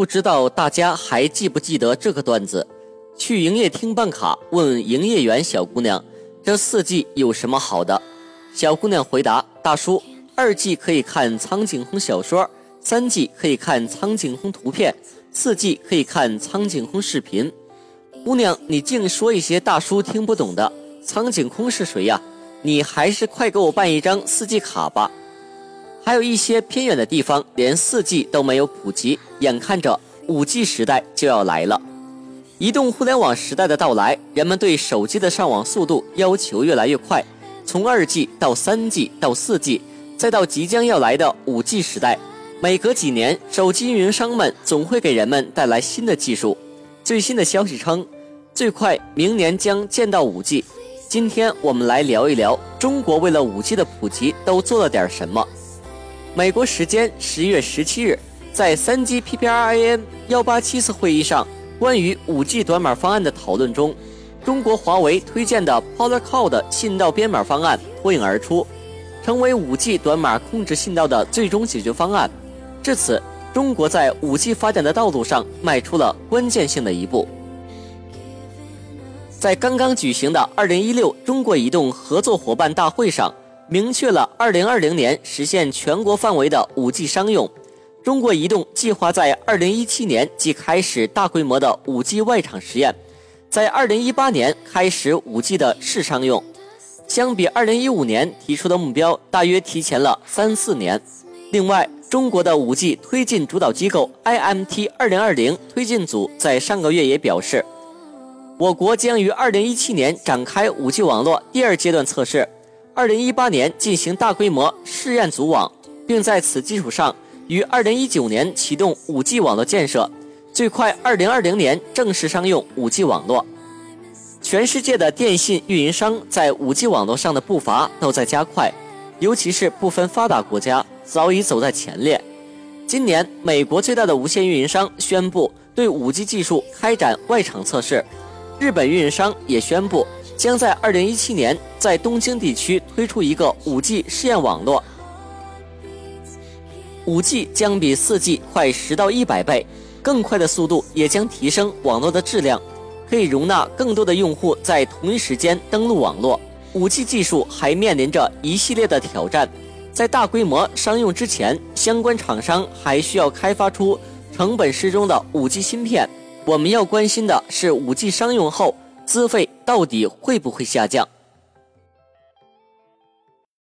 不知道大家还记不记得这个段子？去营业厅办卡，问营业员小姑娘：“这四 G 有什么好的？”小姑娘回答：“大叔，二 G 可以看苍井空小说，三 G 可以看苍井空图片，四 G 可以看苍井空视频。”姑娘，你净说一些大叔听不懂的。苍井空是谁呀？你还是快给我办一张四 G 卡吧。还有一些偏远的地方，连 4G 都没有普及，眼看着 5G 时代就要来了。移动互联网时代的到来，人们对手机的上网速度要求越来越快。从 2G 到 3G 到 4G，再到即将要来的 5G 时代，每隔几年，手机运营商们总会给人们带来新的技术。最新的消息称，最快明年将见到 5G。今天我们来聊一聊，中国为了 5G 的普及都做了点什么。美国时间十月十七日，在三 G PPRIN 幺八七次会议上，关于五 G 短码方案的讨论中，中国华为推荐的 Polarcode 信道编码方案脱颖而出，成为五 G 短码控制信道的最终解决方案。至此，中国在五 G 发展的道路上迈出了关键性的一步。在刚刚举行的二零一六中国移动合作伙伴大会上。明确了2020年实现全国范围的 5G 商用。中国移动计划在2017年即开始大规模的 5G 外场实验，在2018年开始 5G 的试商用。相比2015年提出的目标，大约提前了三四年。另外，中国的 5G 推进主导机构 IMT 2020推进组在上个月也表示，我国将于2017年展开 5G 网络第二阶段测试。二零一八年进行大规模试验组网，并在此基础上于二零一九年启动五 G 网络建设，最快二零二零年正式商用五 G 网络。全世界的电信运营商在五 G 网络上的步伐都在加快，尤其是部分发达国家早已走在前列。今年，美国最大的无线运营商宣布对五 G 技术开展外场测试，日本运营商也宣布。将在二零一七年在东京地区推出一个五 G 试验网络。五 G 将比四 G 快十到一百倍，更快的速度也将提升网络的质量，可以容纳更多的用户在同一时间登录网络。五 G 技术还面临着一系列的挑战，在大规模商用之前，相关厂商还需要开发出成本适中的五 G 芯片。我们要关心的是五 G 商用后。资费到底会不会下降？